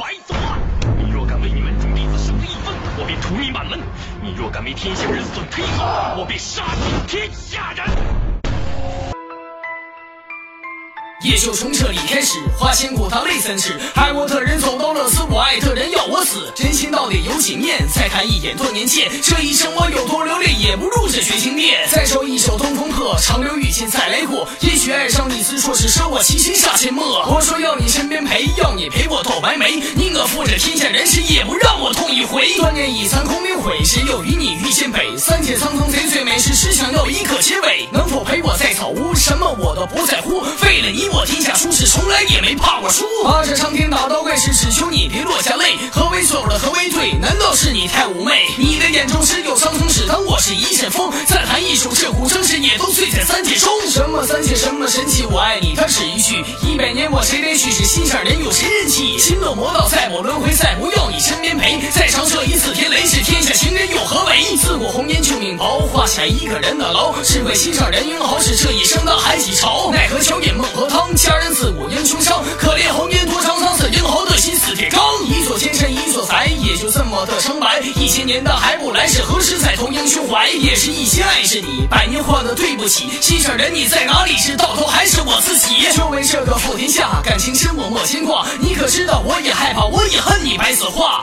白走啊！你若敢为你门中弟子伤他一分，我便屠你满门；你若敢为天下人损他一毫，我便杀尽天下人。夜秀从这里开始，花千骨他泪三尺，爱我的人走到了死，我爱的人要我死，真心到底有几面？再看一眼多年前，这一生我有多留恋，也不如这绝情殿。再守一首东风破，长留雨前再来过。也许爱上你，自说是舍我其心杀阡陌。我说要你身边陪，要你陪我到白眉，宁可负这天下人世，也不让我痛一回。断念已残空明悔，谁又与你遇见北？三界苍苍贼最美，是只想要一个结尾。能否陪我在草屋？什么我都不在乎，为了你我，从来也没怕过输。啊这苍天打到怪时，只求你别落下泪。何为错了？何为对？难道是你太妩媚？你的眼中只有苍穹，只当我是一阵风。再弹一首这古声世，也都醉在三界中。什么三界？什么神奇？我爱你，它是一句。一百年我谁连续？是心上人有谁人气？心恶魔道，再不轮回，再不要你身边画下一个人的牢。只为心上人英豪，是这一生的海几潮。奈何桥饮孟婆汤，佳人自古英雄伤。可怜红颜多沧桑，似英豪的心似铁钢。一座天山一座宅，也就这么的成白。一千年的还不来，是何时再同英雄怀？也是一心爱着你，百年换的对不起。心上人你在哪里？是到头还是我自己？就为这个负天下，感情深我莫牵挂。你可知道我也害怕，我也恨你白子画。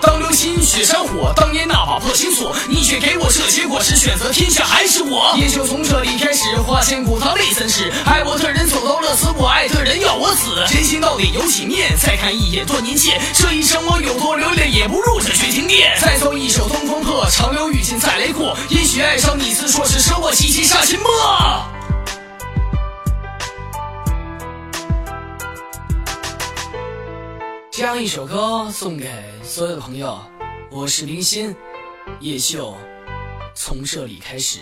雪山火，当年那把破心锁，你却给我这结果，是选择天下还是我？也就从这里开始，花千骨他泪三尺。爱我的人走到了死，我爱的人要我死，真心到底有几面？再看一眼多年前，这一生我有多留恋，也不入这绝情殿。再奏一首东风破，长留雨前再来过。也许爱上你，自说是舍我其心杀阡陌。这样一首歌送给所有的朋友，我是林欣，叶秀，从这里开始。